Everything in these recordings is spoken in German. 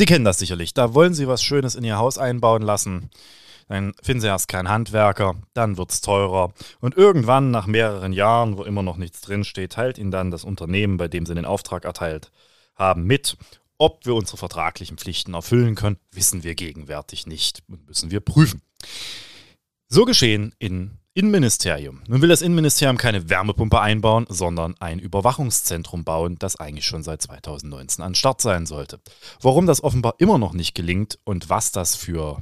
Sie kennen das sicherlich. Da wollen Sie was Schönes in Ihr Haus einbauen lassen. Dann finden Sie erst keinen Handwerker, dann wird es teurer. Und irgendwann, nach mehreren Jahren, wo immer noch nichts drinsteht, teilt Ihnen dann das Unternehmen, bei dem Sie den Auftrag erteilt haben, mit. Ob wir unsere vertraglichen Pflichten erfüllen können, wissen wir gegenwärtig nicht und müssen wir prüfen. So geschehen in Innenministerium. Nun will das Innenministerium keine Wärmepumpe einbauen, sondern ein Überwachungszentrum bauen, das eigentlich schon seit 2019 an Start sein sollte. Warum das offenbar immer noch nicht gelingt und was das für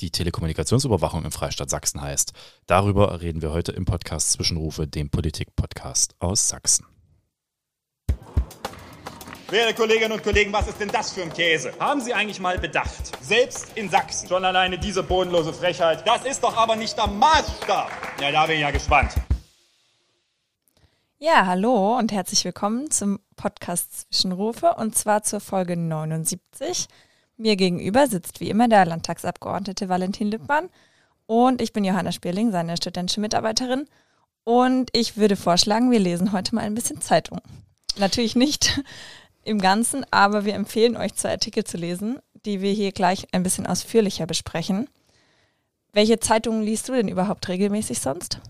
die Telekommunikationsüberwachung im Freistaat Sachsen heißt, darüber reden wir heute im Podcast Zwischenrufe, dem Politik-Podcast aus Sachsen. Werte Kolleginnen und Kollegen, was ist denn das für ein Käse? Haben Sie eigentlich mal bedacht? Selbst in Sachsen. Schon alleine diese bodenlose Frechheit. Das ist doch aber nicht der Maßstab. Ja, da bin ich ja gespannt. Ja, hallo und herzlich willkommen zum Podcast Zwischenrufe und zwar zur Folge 79. Mir gegenüber sitzt wie immer der Landtagsabgeordnete Valentin Lippmann und ich bin Johanna Spierling, seine studentische Mitarbeiterin. Und ich würde vorschlagen, wir lesen heute mal ein bisschen Zeitung. Natürlich nicht im Ganzen, aber wir empfehlen euch zwei Artikel zu lesen, die wir hier gleich ein bisschen ausführlicher besprechen. Welche Zeitungen liest du denn überhaupt regelmäßig sonst?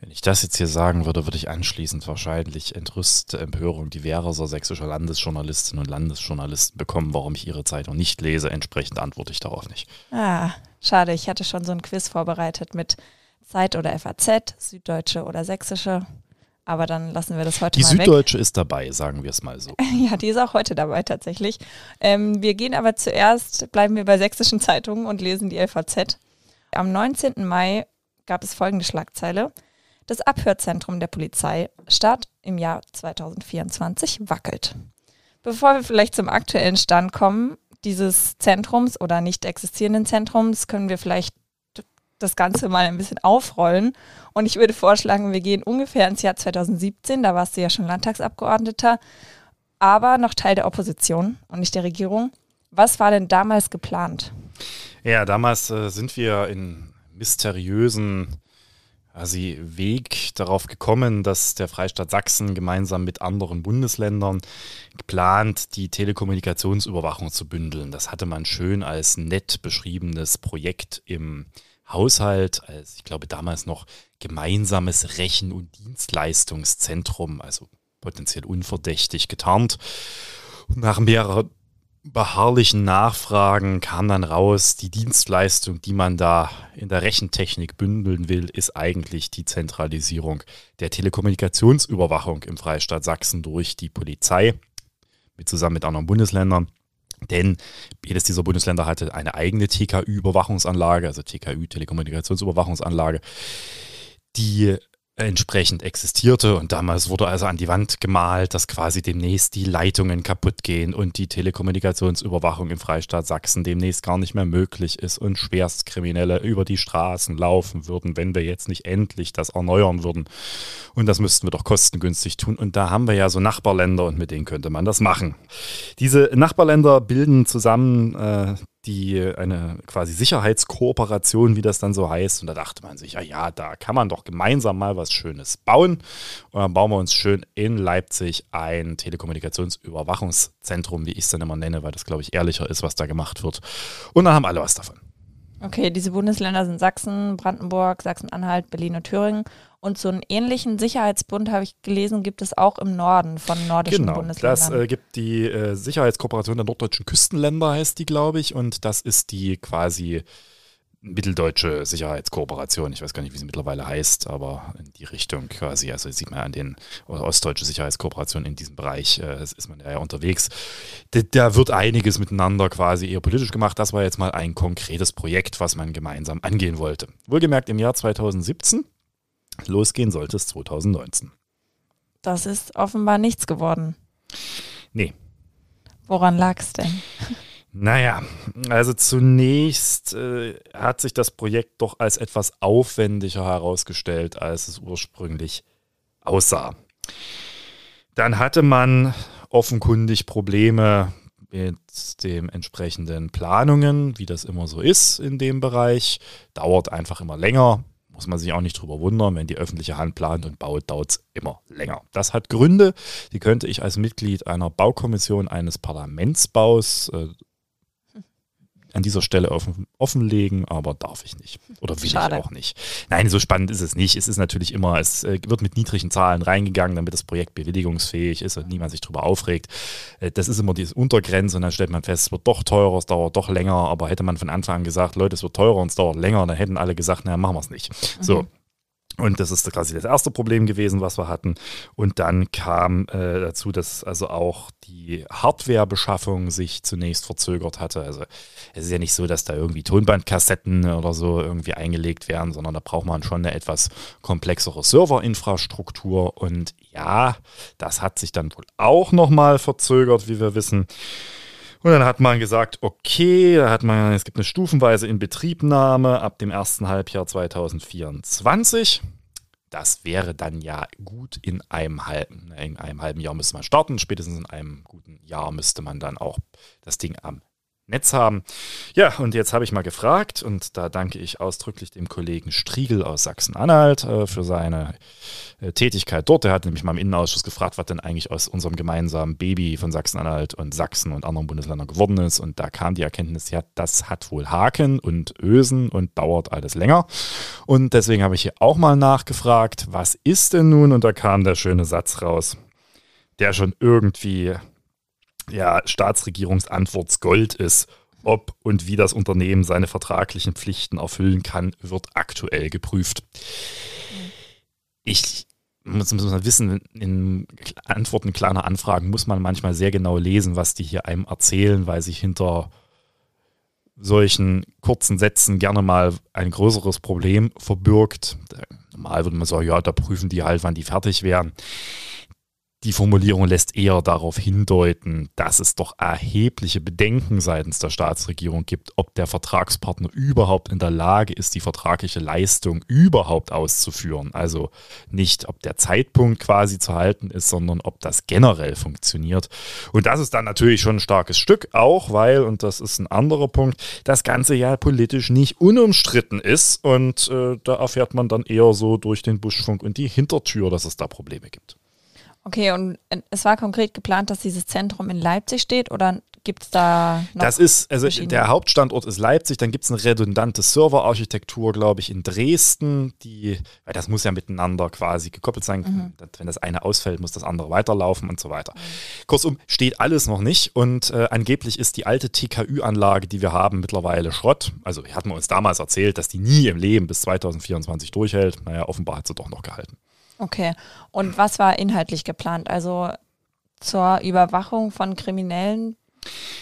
Wenn ich das jetzt hier sagen würde, würde ich anschließend wahrscheinlich entrüstete Empörung diverser sächsischer Landesjournalistinnen und Landesjournalisten bekommen, warum ich ihre Zeitung nicht lese. Entsprechend antworte ich darauf nicht. Ah, schade. Ich hatte schon so ein Quiz vorbereitet mit Zeit oder FAZ, Süddeutsche oder Sächsische. Aber dann lassen wir das heute die mal Süddeutsche weg. ist dabei, sagen wir es mal so. Ja, die ist auch heute dabei tatsächlich. Ähm, wir gehen aber zuerst, bleiben wir bei sächsischen Zeitungen und lesen die FAZ. Am 19. Mai gab es folgende Schlagzeile. Das Abhörzentrum der Polizei Start im Jahr 2024 wackelt. Bevor wir vielleicht zum aktuellen Stand kommen, dieses Zentrums oder nicht existierenden Zentrums, können wir vielleicht das Ganze mal ein bisschen aufrollen. Und ich würde vorschlagen, wir gehen ungefähr ins Jahr 2017, da warst du ja schon Landtagsabgeordneter, aber noch Teil der Opposition und nicht der Regierung. Was war denn damals geplant? Ja, damals äh, sind wir in mysteriösen quasi Weg darauf gekommen, dass der Freistaat Sachsen gemeinsam mit anderen Bundesländern plant, die Telekommunikationsüberwachung zu bündeln. Das hatte man schön als nett beschriebenes Projekt im Haushalt, als ich glaube damals noch gemeinsames Rechen- und Dienstleistungszentrum, also potenziell unverdächtig getarnt. Und nach mehrerer beharrlichen Nachfragen kam dann raus, die Dienstleistung, die man da in der Rechentechnik bündeln will, ist eigentlich die Zentralisierung der Telekommunikationsüberwachung im Freistaat Sachsen durch die Polizei, mit zusammen mit anderen Bundesländern. Denn jedes dieser Bundesländer hatte eine eigene TKÜ-Überwachungsanlage, also TKÜ, Telekommunikationsüberwachungsanlage, die entsprechend existierte. Und damals wurde also an die Wand gemalt, dass quasi demnächst die Leitungen kaputt gehen und die Telekommunikationsüberwachung im Freistaat Sachsen demnächst gar nicht mehr möglich ist und Schwerstkriminelle über die Straßen laufen würden, wenn wir jetzt nicht endlich das erneuern würden. Und das müssten wir doch kostengünstig tun. Und da haben wir ja so Nachbarländer und mit denen könnte man das machen. Diese Nachbarländer bilden zusammen äh, die eine quasi Sicherheitskooperation, wie das dann so heißt. Und da dachte man sich, ja, ja, da kann man doch gemeinsam mal was Schönes bauen. Und dann bauen wir uns schön in Leipzig ein Telekommunikationsüberwachungszentrum, wie ich es dann immer nenne, weil das, glaube ich, ehrlicher ist, was da gemacht wird. Und dann haben alle was davon. Okay, diese Bundesländer sind Sachsen, Brandenburg, Sachsen-Anhalt, Berlin und Thüringen. Und so einen ähnlichen Sicherheitsbund, habe ich gelesen, gibt es auch im Norden von nordischen genau, Bundesländern. Das äh, gibt die äh, Sicherheitskooperation der norddeutschen Küstenländer, heißt die, glaube ich. Und das ist die quasi mitteldeutsche Sicherheitskooperation. Ich weiß gar nicht, wie sie mittlerweile heißt, aber in die Richtung quasi. Also sieht man an den oder ostdeutsche Sicherheitskooperation in diesem Bereich äh, ist man ja unterwegs. Da, da wird einiges miteinander quasi eher politisch gemacht. Das war jetzt mal ein konkretes Projekt, was man gemeinsam angehen wollte. Wohlgemerkt im Jahr 2017. Losgehen sollte es 2019. Das ist offenbar nichts geworden. Nee. Woran lag es denn? Naja, also zunächst äh, hat sich das Projekt doch als etwas aufwendiger herausgestellt, als es ursprünglich aussah. Dann hatte man offenkundig Probleme mit den entsprechenden Planungen, wie das immer so ist in dem Bereich. Dauert einfach immer länger muss man sich auch nicht drüber wundern, wenn die öffentliche Hand plant und baut, dauert es immer länger. Das hat Gründe, die könnte ich als Mitglied einer Baukommission eines Parlamentsbaus äh, an dieser Stelle offen, offenlegen, aber darf ich nicht. Oder will Schade. ich auch nicht. Nein, so spannend ist es nicht. Es ist natürlich immer, es äh, wird mit niedrigen Zahlen reingegangen, damit das Projekt bewilligungsfähig ist und niemand sich darüber aufregt. Äh, das ist immer diese Untergrenze und dann stellt man fest, es wird doch teurer, es dauert doch länger, aber hätte man von Anfang an gesagt, Leute, es wird teurer und es dauert länger, dann hätten alle gesagt, naja, machen wir es nicht. Mhm. So. Und das ist quasi das erste Problem gewesen, was wir hatten. Und dann kam äh, dazu, dass also auch die Hardwarebeschaffung sich zunächst verzögert hatte. Also es ist ja nicht so, dass da irgendwie Tonbandkassetten oder so irgendwie eingelegt werden, sondern da braucht man schon eine etwas komplexere Serverinfrastruktur. Und ja, das hat sich dann wohl auch nochmal verzögert, wie wir wissen. Und dann hat man gesagt, okay, da hat man, es gibt eine stufenweise Inbetriebnahme ab dem ersten Halbjahr 2024. Das wäre dann ja gut in einem halben, in einem halben Jahr müsste man starten. Spätestens in einem guten Jahr müsste man dann auch das Ding am Netz haben. Ja, und jetzt habe ich mal gefragt und da danke ich ausdrücklich dem Kollegen Striegel aus Sachsen-Anhalt äh, für seine äh, Tätigkeit dort. Der hat nämlich mal im Innenausschuss gefragt, was denn eigentlich aus unserem gemeinsamen Baby von Sachsen-Anhalt und Sachsen und anderen Bundesländern geworden ist. Und da kam die Erkenntnis, ja, das hat wohl Haken und Ösen und dauert alles länger. Und deswegen habe ich hier auch mal nachgefragt, was ist denn nun? Und da kam der schöne Satz raus, der schon irgendwie ja, Staatsregierungsantwortsgold ist. Ob und wie das Unternehmen seine vertraglichen Pflichten erfüllen kann, wird aktuell geprüft. Ich muss, muss man wissen, in Antworten kleiner Anfragen muss man manchmal sehr genau lesen, was die hier einem erzählen, weil sich hinter solchen kurzen Sätzen gerne mal ein größeres Problem verbirgt. Normal würde man sagen, ja, da prüfen die halt, wann die fertig wären die Formulierung lässt eher darauf hindeuten, dass es doch erhebliche Bedenken seitens der Staatsregierung gibt, ob der Vertragspartner überhaupt in der Lage ist, die vertragliche Leistung überhaupt auszuführen. Also nicht, ob der Zeitpunkt quasi zu halten ist, sondern ob das generell funktioniert. Und das ist dann natürlich schon ein starkes Stück, auch weil, und das ist ein anderer Punkt, das Ganze ja politisch nicht unumstritten ist. Und äh, da erfährt man dann eher so durch den Buschfunk und die Hintertür, dass es da Probleme gibt. Okay, und äh, es war konkret geplant, dass dieses Zentrum in Leipzig steht oder gibt es da noch? Das ist, also der Hauptstandort ist Leipzig, dann gibt es eine redundante Serverarchitektur, glaube ich, in Dresden, die, weil das muss ja miteinander quasi gekoppelt sein. Mhm. Wenn das eine ausfällt, muss das andere weiterlaufen und so weiter. Mhm. Kurzum, steht alles noch nicht und äh, angeblich ist die alte TKÜ-Anlage, die wir haben, mittlerweile Schrott. Also hatten wir uns damals erzählt, dass die nie im Leben bis 2024 durchhält. Naja, offenbar hat sie doch noch gehalten. Okay. Und was war inhaltlich geplant? Also zur Überwachung von Kriminellen?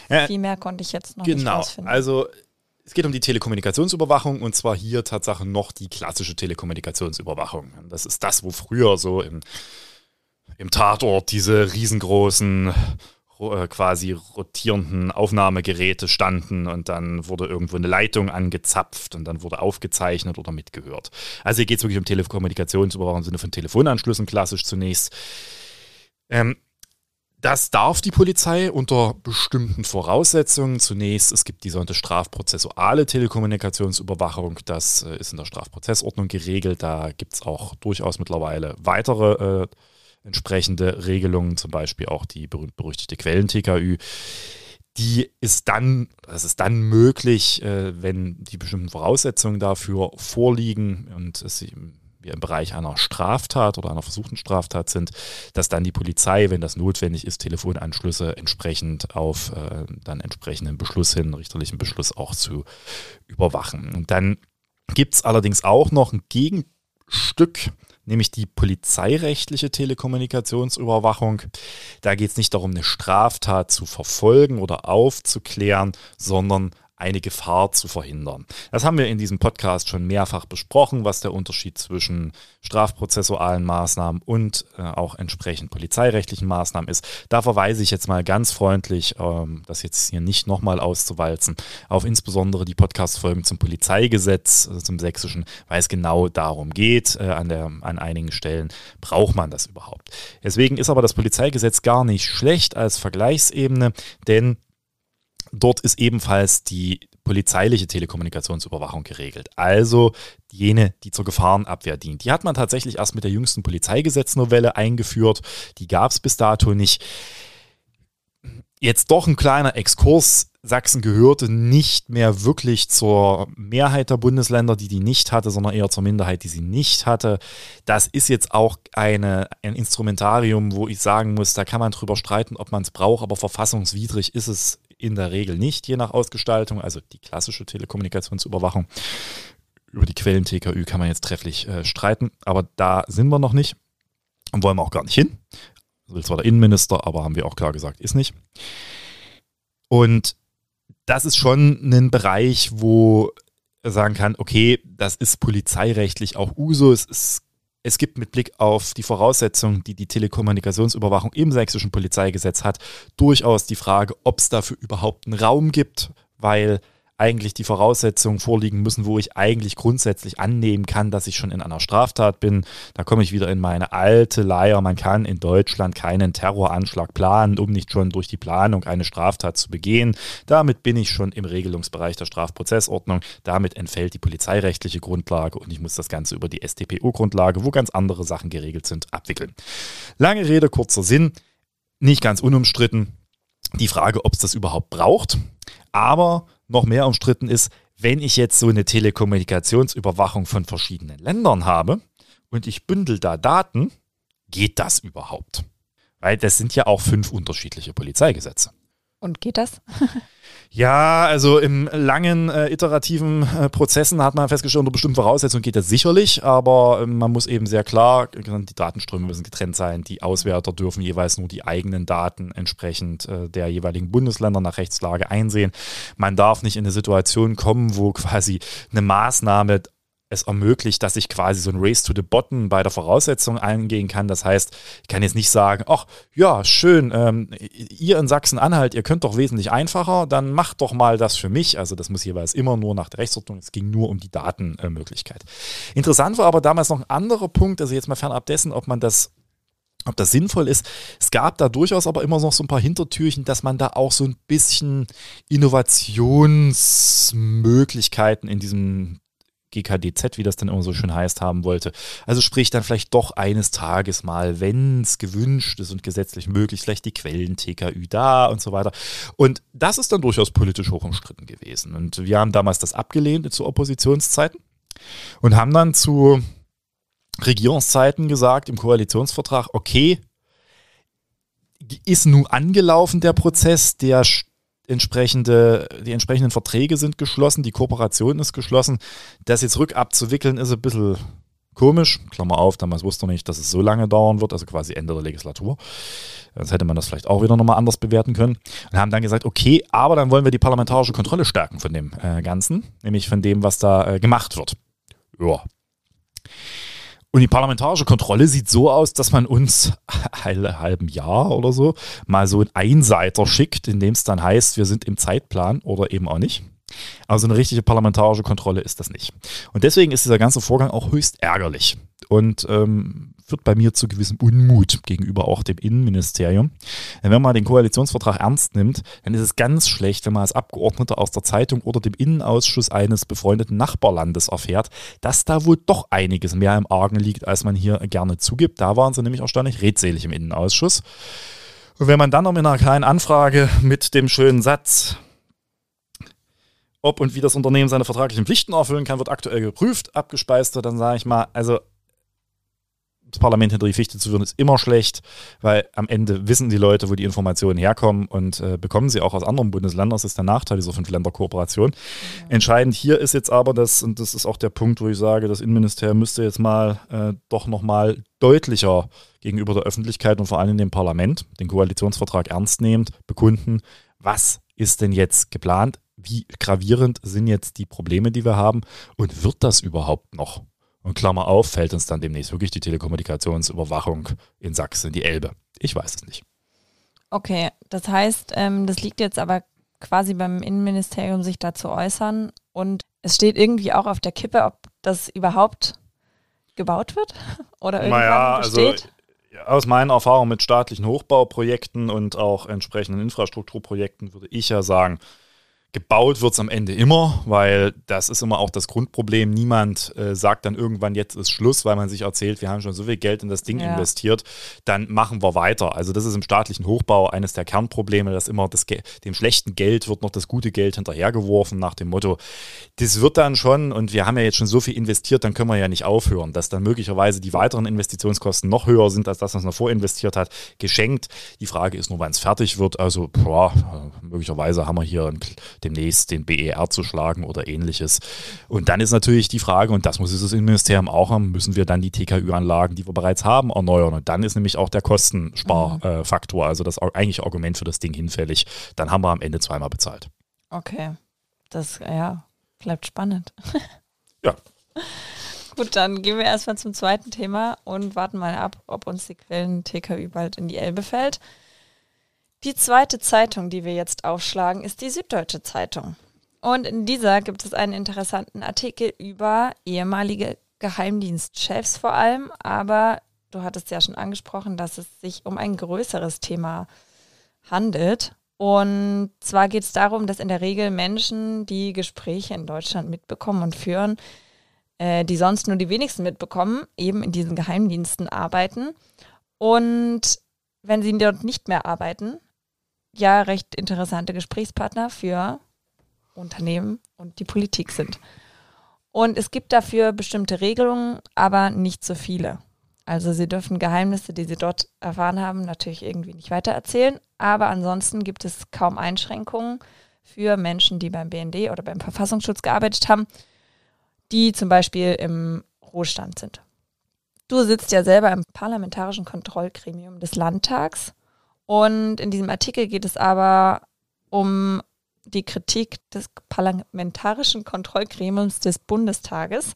Ja, Viel mehr konnte ich jetzt noch genau, nicht rausfinden. Genau. Also es geht um die Telekommunikationsüberwachung und zwar hier Tatsache noch die klassische Telekommunikationsüberwachung. Das ist das, wo früher so im, im Tatort diese riesengroßen äh, quasi rotierenden Aufnahmegeräte standen und dann wurde irgendwo eine Leitung angezapft und dann wurde aufgezeichnet oder mitgehört. Also hier geht es wirklich um Telekommunikationsüberwachung im Sinne von Telefonanschlüssen klassisch zunächst. Ähm, das darf die Polizei unter bestimmten Voraussetzungen. Zunächst, es gibt die sogenannte strafprozessuale Telekommunikationsüberwachung. Das äh, ist in der Strafprozessordnung geregelt. Da gibt es auch durchaus mittlerweile weitere äh, entsprechende Regelungen, zum Beispiel auch die berühmt-berüchtigte Quellen-TKÜ. Die ist dann, das ist dann möglich, äh, wenn die bestimmten Voraussetzungen dafür vorliegen und es wir im Bereich einer Straftat oder einer versuchten Straftat sind, dass dann die Polizei, wenn das notwendig ist, Telefonanschlüsse entsprechend auf äh, dann entsprechenden Beschluss hin, richterlichen Beschluss auch zu überwachen. Und dann gibt es allerdings auch noch ein Gegenstück nämlich die polizeirechtliche Telekommunikationsüberwachung. Da geht es nicht darum, eine Straftat zu verfolgen oder aufzuklären, sondern eine Gefahr zu verhindern. Das haben wir in diesem Podcast schon mehrfach besprochen, was der Unterschied zwischen strafprozessualen Maßnahmen und äh, auch entsprechend polizeirechtlichen Maßnahmen ist. Da verweise ich jetzt mal ganz freundlich, ähm, das jetzt hier nicht nochmal auszuwalzen, auf insbesondere die Podcast-Folgen zum Polizeigesetz, also zum sächsischen, weil es genau darum geht. Äh, an, der, an einigen Stellen braucht man das überhaupt. Deswegen ist aber das Polizeigesetz gar nicht schlecht als Vergleichsebene, denn Dort ist ebenfalls die polizeiliche Telekommunikationsüberwachung geregelt. Also jene, die zur Gefahrenabwehr dient. Die hat man tatsächlich erst mit der jüngsten Polizeigesetznovelle eingeführt. Die gab es bis dato nicht. Jetzt doch ein kleiner Exkurs. Sachsen gehörte nicht mehr wirklich zur Mehrheit der Bundesländer, die die nicht hatte, sondern eher zur Minderheit, die sie nicht hatte. Das ist jetzt auch eine, ein Instrumentarium, wo ich sagen muss, da kann man drüber streiten, ob man es braucht, aber verfassungswidrig ist es in der Regel nicht, je nach Ausgestaltung, also die klassische Telekommunikationsüberwachung. Über die Quellen TKÜ kann man jetzt trefflich äh, streiten, aber da sind wir noch nicht und wollen wir auch gar nicht hin. Das will zwar der Innenminister, aber haben wir auch klar gesagt, ist nicht. Und das ist schon ein Bereich, wo er sagen kann, okay, das ist polizeirechtlich auch Usus. Es es gibt mit Blick auf die Voraussetzungen, die die Telekommunikationsüberwachung im sächsischen Polizeigesetz hat, durchaus die Frage, ob es dafür überhaupt einen Raum gibt, weil eigentlich die Voraussetzungen vorliegen müssen, wo ich eigentlich grundsätzlich annehmen kann, dass ich schon in einer Straftat bin. Da komme ich wieder in meine alte Leier. Man kann in Deutschland keinen Terroranschlag planen, um nicht schon durch die Planung eine Straftat zu begehen. Damit bin ich schon im Regelungsbereich der Strafprozessordnung. Damit entfällt die polizeirechtliche Grundlage und ich muss das Ganze über die StPO-Grundlage, wo ganz andere Sachen geregelt sind, abwickeln. Lange Rede, kurzer Sinn. Nicht ganz unumstritten. Die Frage, ob es das überhaupt braucht. Aber noch mehr umstritten ist, wenn ich jetzt so eine Telekommunikationsüberwachung von verschiedenen Ländern habe und ich bündel da Daten, geht das überhaupt? Weil das sind ja auch fünf unterschiedliche Polizeigesetze. Und geht das? Ja, also im langen äh, iterativen äh, Prozessen hat man festgestellt, unter bestimmten Voraussetzungen geht das sicherlich, aber äh, man muss eben sehr klar, die Datenströme müssen getrennt sein, die Auswerter dürfen jeweils nur die eigenen Daten entsprechend äh, der jeweiligen Bundesländer nach Rechtslage einsehen. Man darf nicht in eine Situation kommen, wo quasi eine Maßnahme es ermöglicht, dass ich quasi so ein Race to the Bottom bei der Voraussetzung eingehen kann. Das heißt, ich kann jetzt nicht sagen, ach ja, schön, ähm, ihr in Sachsen-Anhalt, ihr könnt doch wesentlich einfacher, dann macht doch mal das für mich. Also das muss jeweils immer nur nach der Rechtsordnung, es ging nur um die Datenmöglichkeit. Interessant war aber damals noch ein anderer Punkt, also jetzt mal fernab dessen, ob man das ob das sinnvoll ist. Es gab da durchaus aber immer noch so ein paar Hintertürchen, dass man da auch so ein bisschen Innovationsmöglichkeiten in diesem GKDZ, wie das dann immer so schön heißt, haben wollte. Also sprich dann vielleicht doch eines Tages mal, wenn es gewünscht ist und gesetzlich möglich, vielleicht die Quellen TKÜ da und so weiter. Und das ist dann durchaus politisch hoch umstritten gewesen. Und wir haben damals das abgelehnt zu Oppositionszeiten und haben dann zu Regierungszeiten gesagt im Koalitionsvertrag, okay, ist nun angelaufen der Prozess, der entsprechende, die entsprechenden Verträge sind geschlossen, die Kooperation ist geschlossen. Das jetzt rückabzuwickeln ist ein bisschen komisch. Klammer auf, damals wusste man nicht, dass es so lange dauern wird, also quasi Ende der Legislatur. Sonst hätte man das vielleicht auch wieder nochmal anders bewerten können. Und haben dann gesagt, okay, aber dann wollen wir die parlamentarische Kontrolle stärken von dem äh, Ganzen, nämlich von dem, was da äh, gemacht wird. Ja. Und die parlamentarische Kontrolle sieht so aus, dass man uns ein halben Jahr oder so mal so einen Einseiter schickt, in dem es dann heißt, wir sind im Zeitplan oder eben auch nicht. Also eine richtige parlamentarische Kontrolle ist das nicht. Und deswegen ist dieser ganze Vorgang auch höchst ärgerlich. Und ähm, führt bei mir zu gewissem Unmut gegenüber auch dem Innenministerium. Denn wenn man den Koalitionsvertrag ernst nimmt, dann ist es ganz schlecht, wenn man als Abgeordneter aus der Zeitung oder dem Innenausschuss eines befreundeten Nachbarlandes erfährt, dass da wohl doch einiges mehr im Argen liegt, als man hier gerne zugibt. Da waren sie nämlich erstaunlich redselig im Innenausschuss. Und wenn man dann noch mit einer kleinen Anfrage mit dem schönen Satz, ob und wie das Unternehmen seine vertraglichen Pflichten erfüllen kann, wird aktuell geprüft, abgespeist dann sage ich mal, also das Parlament hinter die Fichte zu führen, ist immer schlecht, weil am Ende wissen die Leute, wo die Informationen herkommen und äh, bekommen sie auch aus anderen Bundesländern. Das ist der Nachteil dieser Fünf-Länder-Kooperation. Ja. Entscheidend hier ist jetzt aber das, und das ist auch der Punkt, wo ich sage, das Innenministerium müsste jetzt mal äh, doch nochmal deutlicher gegenüber der Öffentlichkeit und vor allem dem Parlament den Koalitionsvertrag ernst nehmend bekunden, was ist denn jetzt geplant? Wie gravierend sind jetzt die Probleme, die wir haben? Und wird das überhaupt noch? Und Klammer auf, fällt uns dann demnächst wirklich die Telekommunikationsüberwachung in Sachsen die Elbe. Ich weiß es nicht. Okay, das heißt, ähm, das liegt jetzt aber quasi beim Innenministerium, sich da zu äußern. Und es steht irgendwie auch auf der Kippe, ob das überhaupt gebaut wird oder irgendwann naja, besteht. Also, aus meiner Erfahrung mit staatlichen Hochbauprojekten und auch entsprechenden Infrastrukturprojekten würde ich ja sagen, Gebaut wird es am Ende immer, weil das ist immer auch das Grundproblem. Niemand äh, sagt dann irgendwann, jetzt ist Schluss, weil man sich erzählt, wir haben schon so viel Geld in das Ding ja. investiert, dann machen wir weiter. Also das ist im staatlichen Hochbau eines der Kernprobleme, dass immer das dem schlechten Geld wird noch das gute Geld hinterhergeworfen nach dem Motto, das wird dann schon und wir haben ja jetzt schon so viel investiert, dann können wir ja nicht aufhören. Dass dann möglicherweise die weiteren Investitionskosten noch höher sind als das, was man vorinvestiert hat, geschenkt. Die Frage ist nur, wann es fertig wird. Also boah, möglicherweise haben wir hier ein demnächst den BER zu schlagen oder ähnliches. Und dann ist natürlich die Frage, und das muss das Innenministerium auch haben, müssen wir dann die TKÜ-Anlagen, die wir bereits haben, erneuern. Und dann ist nämlich auch der Kostensparfaktor, mhm. also das eigentliche Argument für das Ding hinfällig. Dann haben wir am Ende zweimal bezahlt. Okay. Das, ja, bleibt spannend. ja. Gut, dann gehen wir erstmal zum zweiten Thema und warten mal ab, ob uns die Quellen TKÜ bald in die Elbe fällt. Die zweite Zeitung, die wir jetzt aufschlagen, ist die Süddeutsche Zeitung. Und in dieser gibt es einen interessanten Artikel über ehemalige Geheimdienstchefs vor allem, aber du hattest ja schon angesprochen, dass es sich um ein größeres Thema handelt. Und zwar geht es darum, dass in der Regel Menschen, die Gespräche in Deutschland mitbekommen und führen, äh, die sonst nur die wenigsten mitbekommen, eben in diesen Geheimdiensten arbeiten. Und wenn sie dort nicht mehr arbeiten, ja recht interessante Gesprächspartner für Unternehmen und die Politik sind. Und es gibt dafür bestimmte Regelungen, aber nicht so viele. Also sie dürfen Geheimnisse, die sie dort erfahren haben, natürlich irgendwie nicht weitererzählen, aber ansonsten gibt es kaum Einschränkungen für Menschen, die beim BND oder beim Verfassungsschutz gearbeitet haben, die zum Beispiel im Ruhestand sind. Du sitzt ja selber im parlamentarischen Kontrollgremium des Landtags und in diesem Artikel geht es aber um die Kritik des parlamentarischen Kontrollgremiums des Bundestages.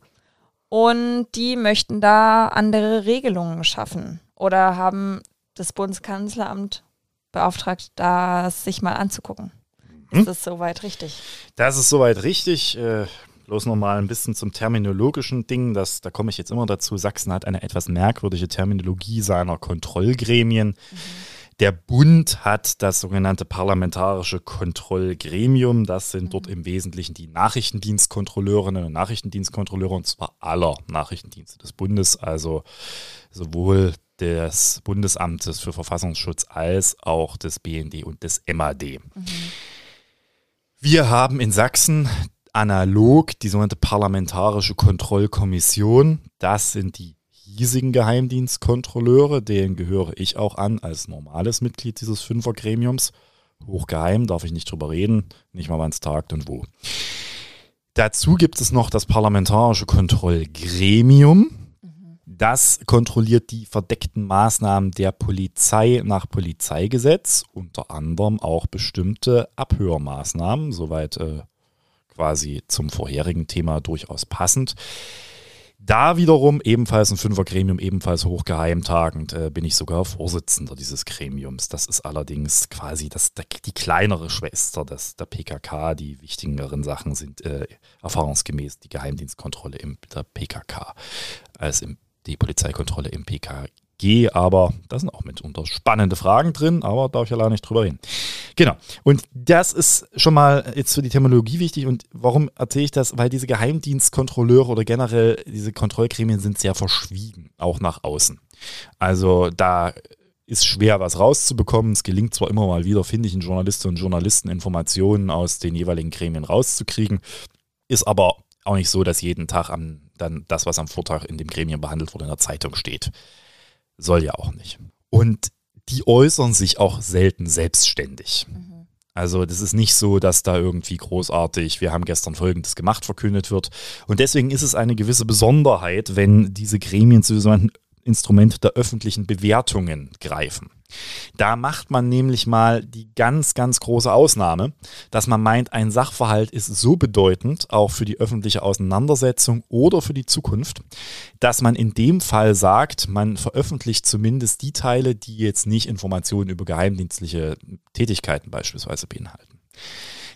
Und die möchten da andere Regelungen schaffen oder haben das Bundeskanzleramt beauftragt, das sich mal anzugucken. Ist hm? das soweit richtig? Das ist soweit richtig. Äh, bloß nochmal ein bisschen zum terminologischen Ding. Das, da komme ich jetzt immer dazu. Sachsen hat eine etwas merkwürdige Terminologie seiner Kontrollgremien. Mhm. Der Bund hat das sogenannte Parlamentarische Kontrollgremium. Das sind dort im Wesentlichen die Nachrichtendienstkontrolleurinnen und Nachrichtendienstkontrolleure und zwar aller Nachrichtendienste des Bundes, also sowohl des Bundesamtes für Verfassungsschutz als auch des BND und des MAD. Mhm. Wir haben in Sachsen analog die sogenannte Parlamentarische Kontrollkommission. Das sind die hiesigen Geheimdienstkontrolleure, denen gehöre ich auch an als normales Mitglied dieses Fünfergremiums. Hochgeheim, darf ich nicht drüber reden, nicht mal wann es tagt und wo. Dazu gibt es noch das Parlamentarische Kontrollgremium. Das kontrolliert die verdeckten Maßnahmen der Polizei nach Polizeigesetz, unter anderem auch bestimmte Abhörmaßnahmen, soweit äh, quasi zum vorherigen Thema durchaus passend. Da wiederum ebenfalls ein Fünfergremium, ebenfalls hochgeheimtagend, äh, bin ich sogar Vorsitzender dieses Gremiums. Das ist allerdings quasi das, die kleinere Schwester des, der PKK. Die wichtigeren Sachen sind äh, erfahrungsgemäß die Geheimdienstkontrolle in der PKK als im, die Polizeikontrolle im PKK. G, aber da sind auch mitunter spannende Fragen drin, aber darf ich ja leider nicht drüber reden. Genau. Und das ist schon mal jetzt für die Terminologie wichtig. Und warum erzähle ich das? Weil diese Geheimdienstkontrolleure oder generell diese Kontrollgremien sind sehr verschwiegen, auch nach außen. Also da ist schwer, was rauszubekommen. Es gelingt zwar immer mal wieder, finde ich, in Journalistinnen und Journalisten Informationen aus den jeweiligen Gremien rauszukriegen, ist aber auch nicht so, dass jeden Tag am, dann das, was am Vortag in dem Gremium behandelt wurde, in der Zeitung steht. Soll ja auch nicht. Und die äußern sich auch selten selbstständig. Mhm. Also das ist nicht so, dass da irgendwie großartig, wir haben gestern Folgendes gemacht, verkündet wird. Und deswegen ist es eine gewisse Besonderheit, wenn diese Gremien zu sogenannten Instrument der öffentlichen Bewertungen greifen. Da macht man nämlich mal die ganz, ganz große Ausnahme, dass man meint, ein Sachverhalt ist so bedeutend, auch für die öffentliche Auseinandersetzung oder für die Zukunft, dass man in dem Fall sagt, man veröffentlicht zumindest die Teile, die jetzt nicht Informationen über geheimdienstliche Tätigkeiten beispielsweise beinhalten.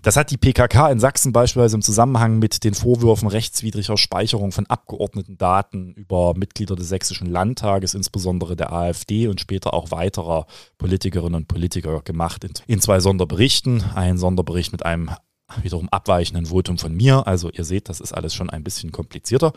Das hat die PKK in Sachsen beispielsweise im Zusammenhang mit den Vorwürfen rechtswidriger Speicherung von Abgeordnetendaten über Mitglieder des Sächsischen Landtages, insbesondere der AfD und später auch weiterer Politikerinnen und Politiker gemacht in, zwei Sonderberichten. Ein Sonderbericht mit einem wiederum abweichenden Votum von mir. Also ihr seht, das ist alles schon ein bisschen komplizierter.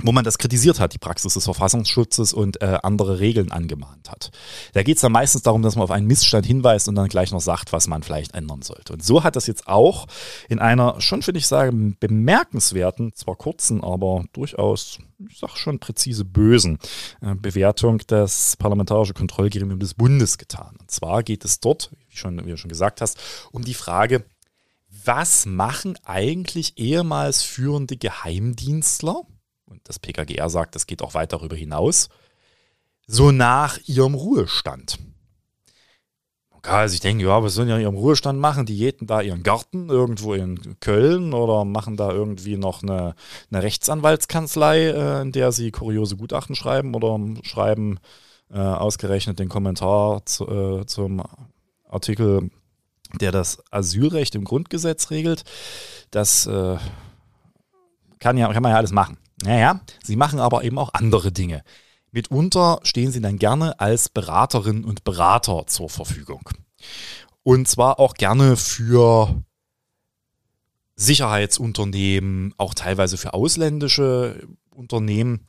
Wo man das kritisiert hat, die Praxis des Verfassungsschutzes und äh, andere Regeln angemahnt hat. Da geht es dann meistens darum, dass man auf einen Missstand hinweist und dann gleich noch sagt, was man vielleicht ändern sollte. Und so hat das jetzt auch in einer schon, finde ich sagen, bemerkenswerten, zwar kurzen, aber durchaus, ich sag schon präzise bösen äh, Bewertung des Parlamentarische Kontrollgremium des Bundes getan. Und zwar geht es dort, wie, schon, wie du schon gesagt hast, um die Frage, was machen eigentlich ehemals führende Geheimdienstler? Und das PKGR sagt, das geht auch weit darüber hinaus, so nach ihrem Ruhestand. Man kann sich denken, ja, was sollen die in ihrem Ruhestand machen? Die jäten da ihren Garten irgendwo in Köln oder machen da irgendwie noch eine, eine Rechtsanwaltskanzlei, äh, in der sie kuriose Gutachten schreiben oder schreiben äh, ausgerechnet den Kommentar zu, äh, zum Artikel, der das Asylrecht im Grundgesetz regelt. Das äh, kann, ja, kann man ja alles machen. Naja, sie machen aber eben auch andere Dinge. Mitunter stehen sie dann gerne als Beraterinnen und Berater zur Verfügung. Und zwar auch gerne für Sicherheitsunternehmen, auch teilweise für ausländische Unternehmen.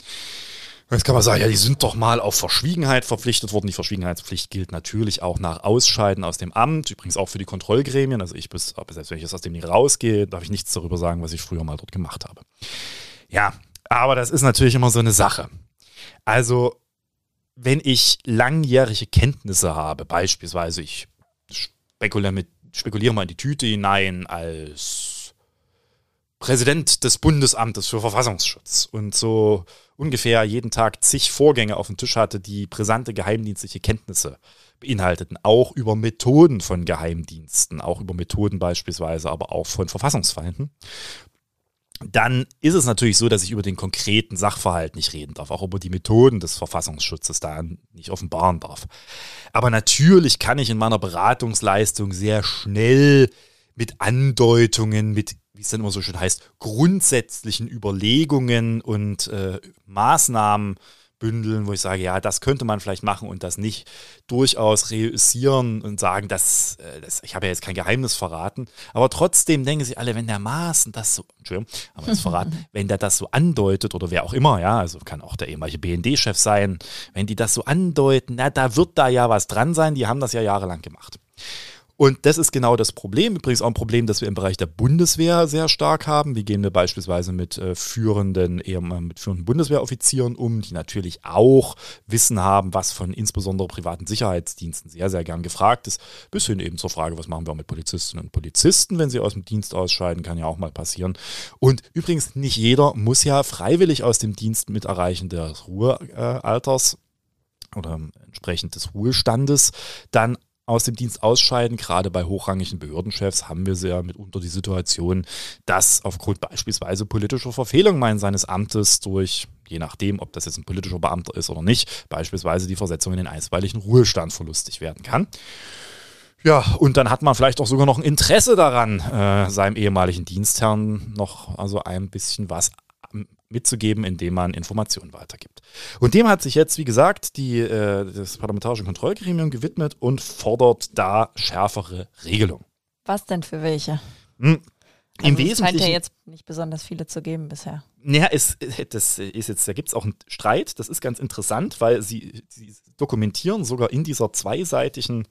Jetzt kann man sagen, ja, die sind doch mal auf Verschwiegenheit verpflichtet worden. Die Verschwiegenheitspflicht gilt natürlich auch nach Ausscheiden aus dem Amt, übrigens auch für die Kontrollgremien. Also ich bis, selbst wenn ich aus dem nicht rausgehe, darf ich nichts darüber sagen, was ich früher mal dort gemacht habe. Ja, aber das ist natürlich immer so eine Sache. Also, wenn ich langjährige Kenntnisse habe, beispielsweise ich spekuliere, mit, spekuliere mal in die Tüte hinein als Präsident des Bundesamtes für Verfassungsschutz und so ungefähr jeden Tag zig Vorgänge auf dem Tisch hatte, die brisante geheimdienstliche Kenntnisse beinhalteten, auch über Methoden von Geheimdiensten, auch über Methoden beispielsweise, aber auch von Verfassungsfeinden, dann ist es natürlich so, dass ich über den konkreten Sachverhalt nicht reden darf, auch über die Methoden des Verfassungsschutzes da nicht offenbaren darf. Aber natürlich kann ich in meiner Beratungsleistung sehr schnell mit Andeutungen, mit, wie es dann immer so schön heißt, grundsätzlichen Überlegungen und äh, Maßnahmen bündeln, wo ich sage, ja, das könnte man vielleicht machen und das nicht durchaus reüssieren und sagen, das, äh, das ich habe ja jetzt kein Geheimnis verraten. Aber trotzdem denken sie alle, wenn der Maaßen das so, Entschuldigung, aber jetzt verraten, wenn der das so andeutet oder wer auch immer, ja, also kann auch der ehemalige BND-Chef sein, wenn die das so andeuten, na, da wird da ja was dran sein, die haben das ja jahrelang gemacht. Und das ist genau das Problem. Übrigens auch ein Problem, das wir im Bereich der Bundeswehr sehr stark haben. Wie gehen wir beispielsweise mit äh, führenden, eher mit führenden Bundeswehroffizieren um, die natürlich auch Wissen haben, was von insbesondere privaten Sicherheitsdiensten sehr, sehr gern gefragt ist. Bis hin eben zur Frage, was machen wir mit Polizistinnen und Polizisten, wenn sie aus dem Dienst ausscheiden, kann ja auch mal passieren. Und übrigens, nicht jeder muss ja freiwillig aus dem Dienst mit Erreichen des Ruhealters oder entsprechend des Ruhestandes dann aus dem Dienst ausscheiden. Gerade bei hochrangigen Behördenchefs haben wir sehr mitunter die Situation, dass aufgrund beispielsweise politischer Verfehlungen seines Amtes durch, je nachdem, ob das jetzt ein politischer Beamter ist oder nicht, beispielsweise die Versetzung in den einstweiligen Ruhestand verlustig werden kann. Ja, und dann hat man vielleicht auch sogar noch ein Interesse daran, äh, seinem ehemaligen Dienstherrn noch also ein bisschen was mitzugeben, indem man Informationen weitergibt. Und dem hat sich jetzt, wie gesagt, die, äh, das Parlamentarische Kontrollgremium gewidmet und fordert da schärfere Regelungen. Was denn für welche? Hm. Also Im Wesentlichen. Es scheint ja jetzt nicht besonders viele zu geben bisher. Naja, es, das ist jetzt, da gibt es auch einen Streit. Das ist ganz interessant, weil sie, sie dokumentieren sogar in dieser zweiseitigen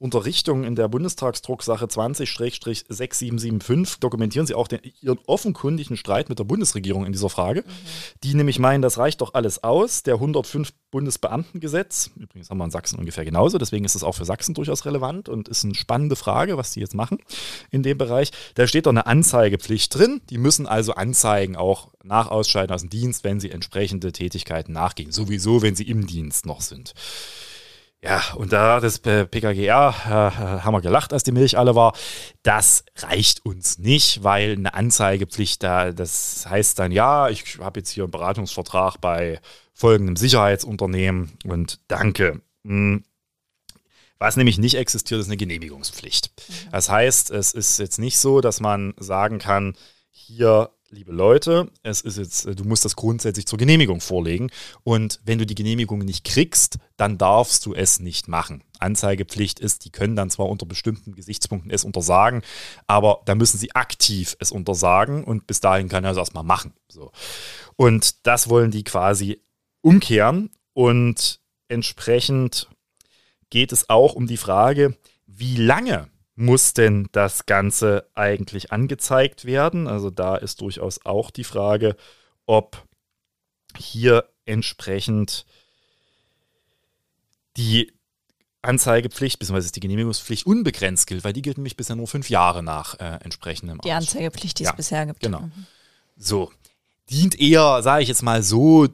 Unterrichtung in der Bundestagsdrucksache 20-6775 dokumentieren sie auch den, ihren offenkundigen Streit mit der Bundesregierung in dieser Frage. Mhm. Die nämlich meinen, das reicht doch alles aus. Der 105 Bundesbeamtengesetz, übrigens haben wir in Sachsen ungefähr genauso, deswegen ist es auch für Sachsen durchaus relevant und ist eine spannende Frage, was die jetzt machen in dem Bereich. Da steht doch eine Anzeigepflicht drin. Die müssen also anzeigen, auch nach Ausscheiden aus dem Dienst, wenn sie entsprechende Tätigkeiten nachgehen. Sowieso, wenn sie im Dienst noch sind. Ja, und da das PKGR äh, haben wir gelacht, als die Milch alle war. Das reicht uns nicht, weil eine Anzeigepflicht da, das heißt dann, ja, ich habe jetzt hier einen Beratungsvertrag bei folgendem Sicherheitsunternehmen und danke. Hm. Was nämlich nicht existiert, ist eine Genehmigungspflicht. Mhm. Das heißt, es ist jetzt nicht so, dass man sagen kann, hier liebe Leute, es ist jetzt, du musst das grundsätzlich zur Genehmigung vorlegen. Und wenn du die Genehmigung nicht kriegst, dann darfst du es nicht machen. Anzeigepflicht ist, die können dann zwar unter bestimmten Gesichtspunkten es untersagen, aber da müssen sie aktiv es untersagen und bis dahin kann er es erstmal machen. So. Und das wollen die quasi umkehren und entsprechend geht es auch um die Frage, wie lange muss denn das Ganze eigentlich angezeigt werden? Also da ist durchaus auch die Frage, ob hier entsprechend die Anzeigepflicht bzw. die Genehmigungspflicht unbegrenzt gilt, weil die gilt nämlich bisher nur fünf Jahre nach äh, entsprechendem Die Anzeigepflicht, die es bisher gibt. Genau. Mhm. So. Dient eher, sage ich jetzt mal so,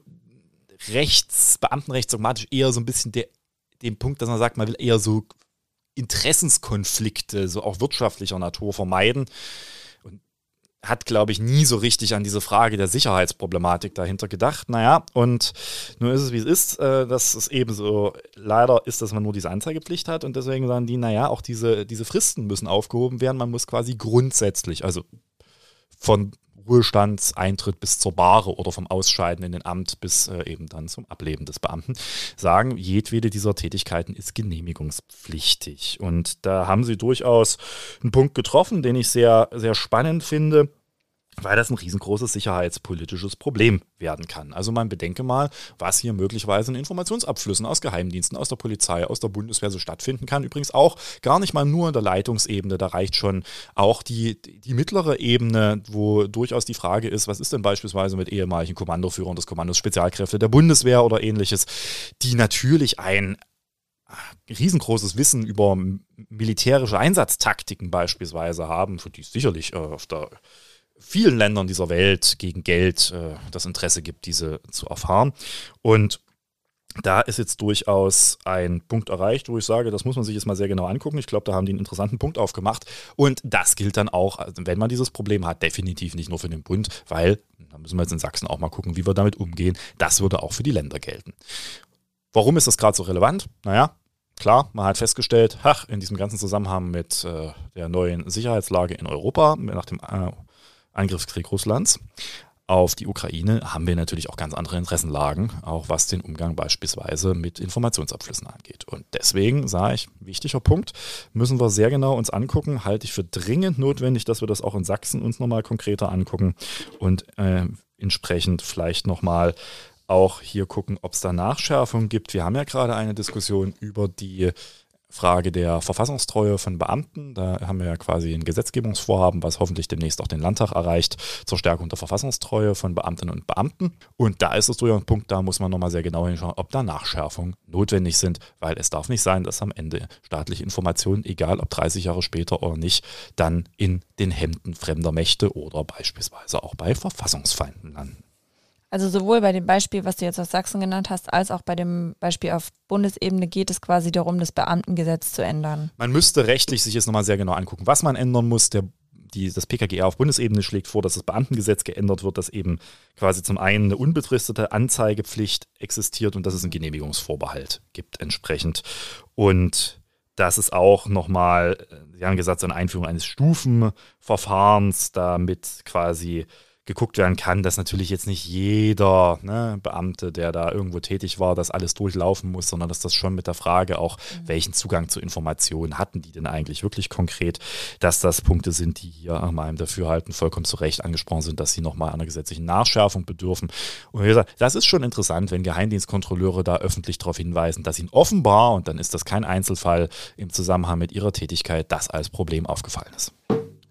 rechts, Beamtenrechtsdogmatisch eher so ein bisschen der, dem Punkt, dass man sagt, man will eher so Interessenskonflikte, so auch wirtschaftlicher Natur vermeiden. Und hat, glaube ich, nie so richtig an diese Frage der Sicherheitsproblematik dahinter gedacht. Naja, und nur ist es, wie es ist. Äh, dass es eben so leider ist, dass man nur diese Anzeigepflicht hat. Und deswegen sagen die, naja, auch diese, diese Fristen müssen aufgehoben werden. Man muss quasi grundsätzlich, also von Ruhestandseintritt bis zur Bahre oder vom Ausscheiden in den Amt bis äh, eben dann zum Ableben des Beamten, sagen, jedwede dieser Tätigkeiten ist genehmigungspflichtig. Und da haben sie durchaus einen Punkt getroffen, den ich sehr, sehr spannend finde weil das ein riesengroßes sicherheitspolitisches Problem werden kann. Also man bedenke mal, was hier möglicherweise in Informationsabflüssen aus Geheimdiensten, aus der Polizei, aus der Bundeswehr so stattfinden kann. Übrigens auch gar nicht mal nur in der Leitungsebene, da reicht schon auch die, die mittlere Ebene, wo durchaus die Frage ist, was ist denn beispielsweise mit ehemaligen Kommandoführern des Kommandos Spezialkräfte der Bundeswehr oder ähnliches, die natürlich ein riesengroßes Wissen über militärische Einsatztaktiken beispielsweise haben, für die es sicherlich äh, auf der vielen Ländern dieser Welt gegen Geld äh, das Interesse gibt, diese zu erfahren. Und da ist jetzt durchaus ein Punkt erreicht, wo ich sage, das muss man sich jetzt mal sehr genau angucken. Ich glaube, da haben die einen interessanten Punkt aufgemacht. Und das gilt dann auch, also wenn man dieses Problem hat, definitiv nicht nur für den Bund, weil, da müssen wir jetzt in Sachsen auch mal gucken, wie wir damit umgehen. Das würde auch für die Länder gelten. Warum ist das gerade so relevant? Naja, klar, man hat festgestellt, ach, in diesem ganzen Zusammenhang mit äh, der neuen Sicherheitslage in Europa, nach dem äh, Angriffskrieg Russlands auf die Ukraine haben wir natürlich auch ganz andere Interessenlagen, auch was den Umgang beispielsweise mit Informationsabflüssen angeht. Und deswegen sage ich, wichtiger Punkt, müssen wir sehr genau uns angucken, halte ich für dringend notwendig, dass wir das auch in Sachsen uns nochmal konkreter angucken und äh, entsprechend vielleicht nochmal auch hier gucken, ob es da Nachschärfungen gibt. Wir haben ja gerade eine Diskussion über die Frage der Verfassungstreue von Beamten. Da haben wir ja quasi ein Gesetzgebungsvorhaben, was hoffentlich demnächst auch den Landtag erreicht, zur Stärkung der Verfassungstreue von Beamtinnen und Beamten. Und da ist es durchaus ein Punkt, da muss man nochmal sehr genau hinschauen, ob da Nachschärfungen notwendig sind, weil es darf nicht sein, dass am Ende staatliche Informationen, egal ob 30 Jahre später oder nicht, dann in den Händen fremder Mächte oder beispielsweise auch bei Verfassungsfeinden landen. Also sowohl bei dem Beispiel, was du jetzt aus Sachsen genannt hast, als auch bei dem Beispiel auf Bundesebene geht es quasi darum, das Beamtengesetz zu ändern. Man müsste rechtlich sich jetzt nochmal sehr genau angucken, was man ändern muss. Der, die, das PKG auf Bundesebene schlägt vor, dass das Beamtengesetz geändert wird, dass eben quasi zum einen eine unbefristete Anzeigepflicht existiert und dass es einen Genehmigungsvorbehalt gibt entsprechend. Und dass es auch nochmal, Sie haben gesagt, so eine Einführung eines Stufenverfahrens, damit quasi geguckt werden kann, dass natürlich jetzt nicht jeder ne, Beamte, der da irgendwo tätig war, das alles durchlaufen muss, sondern dass das schon mit der Frage auch, mhm. welchen Zugang zu Informationen hatten die denn eigentlich wirklich konkret, dass das Punkte sind, die hier an meinem Dafürhalten vollkommen zu Recht angesprochen sind, dass sie nochmal einer gesetzlichen Nachschärfung bedürfen. Und wie gesagt, das ist schon interessant, wenn Geheimdienstkontrolleure da öffentlich darauf hinweisen, dass ihnen offenbar, und dann ist das kein Einzelfall im Zusammenhang mit ihrer Tätigkeit, das als Problem aufgefallen ist.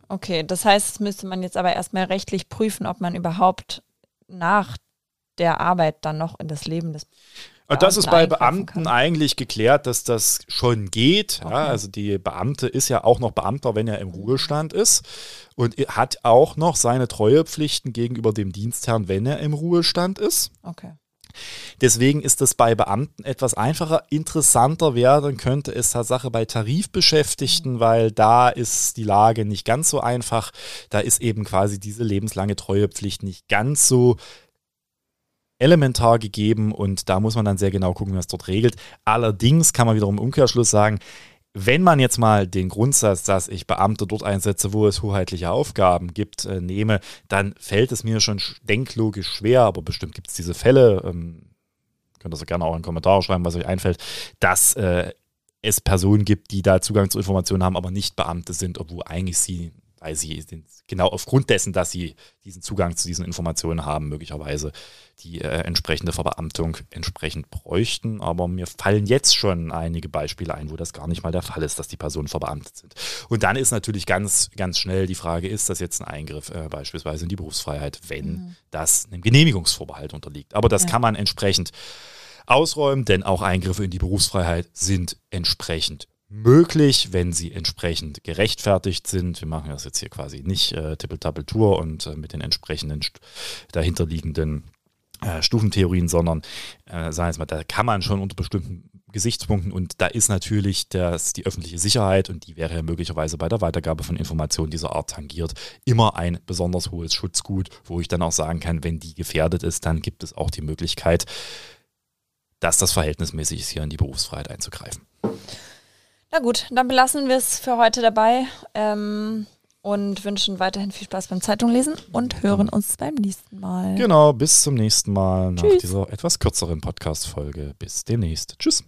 Okay, das heißt, es müsste man jetzt aber erstmal rechtlich prüfen, ob man überhaupt nach der Arbeit dann noch in das Leben des Beamten das ist bei Beamten kann. eigentlich geklärt, dass das schon geht. Okay. Ja, also die Beamte ist ja auch noch Beamter, wenn er im Ruhestand ist und hat auch noch seine Treuepflichten gegenüber dem Dienstherrn, wenn er im Ruhestand ist. Okay. Deswegen ist es bei Beamten etwas einfacher. Interessanter werden könnte es Tatsache bei Tarifbeschäftigten, weil da ist die Lage nicht ganz so einfach. Da ist eben quasi diese lebenslange Treuepflicht nicht ganz so elementar gegeben und da muss man dann sehr genau gucken, was dort regelt. Allerdings kann man wiederum im Umkehrschluss sagen, wenn man jetzt mal den Grundsatz, dass ich Beamte dort einsetze, wo es hoheitliche Aufgaben gibt, äh, nehme, dann fällt es mir schon denklogisch schwer, aber bestimmt gibt es diese Fälle, ähm, könnt ihr so gerne auch in Kommentare schreiben, was euch einfällt, dass äh, es Personen gibt, die da Zugang zu Informationen haben, aber nicht Beamte sind, obwohl eigentlich sie weil sie genau aufgrund dessen, dass sie diesen Zugang zu diesen Informationen haben, möglicherweise die äh, entsprechende Verbeamtung entsprechend bräuchten. Aber mir fallen jetzt schon einige Beispiele ein, wo das gar nicht mal der Fall ist, dass die Personen verbeamtet sind. Und dann ist natürlich ganz, ganz schnell die Frage, ist das jetzt ein Eingriff äh, beispielsweise in die Berufsfreiheit, wenn mhm. das einem Genehmigungsvorbehalt unterliegt. Aber das ja. kann man entsprechend ausräumen, denn auch Eingriffe in die Berufsfreiheit sind entsprechend möglich, wenn sie entsprechend gerechtfertigt sind. Wir machen das jetzt hier quasi nicht äh, Tippeltappeltour und äh, mit den entsprechenden dahinterliegenden äh, Stufentheorien, sondern äh, sagen wir jetzt mal, da kann man schon unter bestimmten Gesichtspunkten und da ist natürlich das, die öffentliche Sicherheit und die wäre ja möglicherweise bei der Weitergabe von Informationen dieser Art tangiert, immer ein besonders hohes Schutzgut, wo ich dann auch sagen kann, wenn die gefährdet ist, dann gibt es auch die Möglichkeit, dass das verhältnismäßig ist, hier in die Berufsfreiheit einzugreifen. Na gut, dann belassen wir es für heute dabei ähm, und wünschen weiterhin viel Spaß beim Zeitunglesen und hören uns beim nächsten Mal. Genau, bis zum nächsten Mal nach Tschüss. dieser etwas kürzeren Podcast-Folge. Bis demnächst. Tschüss.